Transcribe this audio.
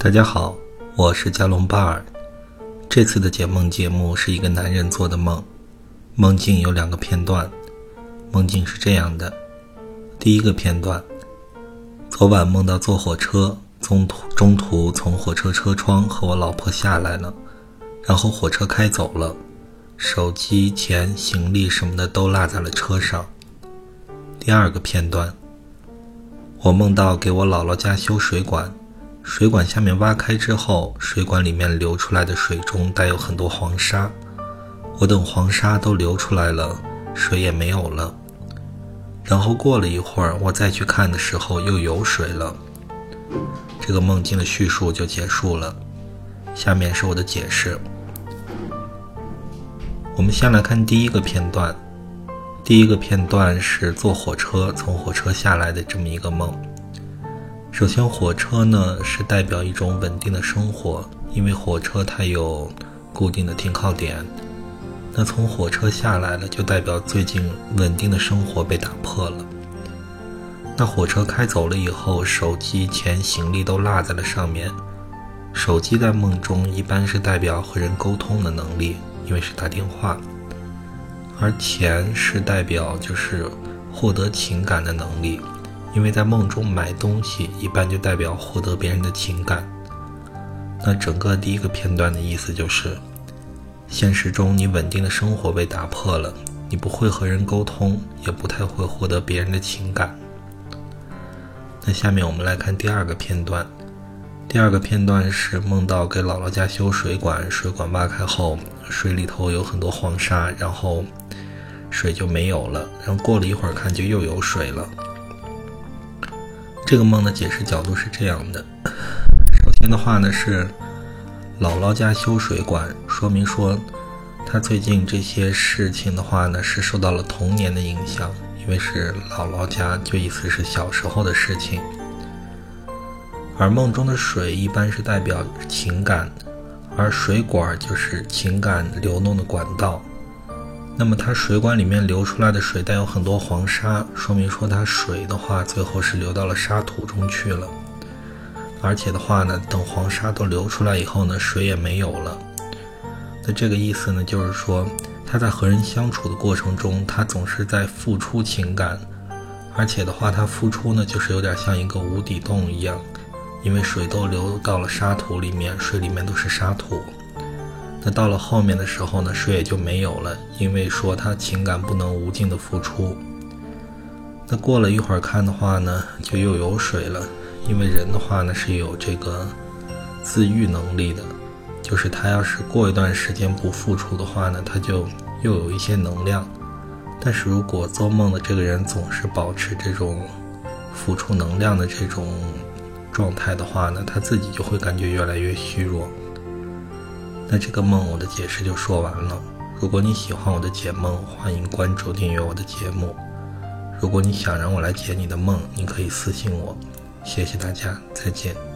大家好，我是加隆巴尔。这次的解梦节目是一个男人做的梦，梦境有两个片段。梦境是这样的：第一个片段，昨晚梦到坐火车，中途中途从火车车窗和我老婆下来了，然后火车开走了，手机、钱、行李什么的都落在了车上。第二个片段，我梦到给我姥姥家修水管。水管下面挖开之后，水管里面流出来的水中带有很多黄沙。我等黄沙都流出来了，水也没有了。然后过了一会儿，我再去看的时候又有水了。这个梦境的叙述就结束了。下面是我的解释。我们先来看第一个片段。第一个片段是坐火车从火车下来的这么一个梦。首先，火车呢是代表一种稳定的生活，因为火车它有固定的停靠点。那从火车下来了，就代表最近稳定的生活被打破了。那火车开走了以后，手机、钱、行李都落在了上面。手机在梦中一般是代表和人沟通的能力，因为是打电话；而钱是代表就是获得情感的能力。因为在梦中买东西，一般就代表获得别人的情感。那整个第一个片段的意思就是，现实中你稳定的生活被打破了，你不会和人沟通，也不太会获得别人的情感。那下面我们来看第二个片段。第二个片段是梦到给姥姥家修水管，水管挖开后，水里头有很多黄沙，然后水就没有了。然后过了一会儿看，就又有水了。这个梦的解释角度是这样的：首先的话呢是姥姥家修水管，说明说他最近这些事情的话呢是受到了童年的影响，因为是姥姥家，就意思是小时候的事情。而梦中的水一般是代表情感，而水管就是情感流动的管道。那么它水管里面流出来的水带有很多黄沙，说明说它水的话最后是流到了沙土中去了。而且的话呢，等黄沙都流出来以后呢，水也没有了。那这个意思呢，就是说他在和人相处的过程中，他总是在付出情感，而且的话，他付出呢就是有点像一个无底洞一样，因为水都流到了沙土里面，水里面都是沙土。那到了后面的时候呢，水也就没有了，因为说他情感不能无尽的付出。那过了一会儿看的话呢，就又有水了，因为人的话呢是有这个自愈能力的，就是他要是过一段时间不付出的话呢，他就又有一些能量。但是如果做梦的这个人总是保持这种付出能量的这种状态的话呢，他自己就会感觉越来越虚弱。那这个梦我的解释就说完了。如果你喜欢我的解梦，欢迎关注订阅我的节目。如果你想让我来解你的梦，你可以私信我。谢谢大家，再见。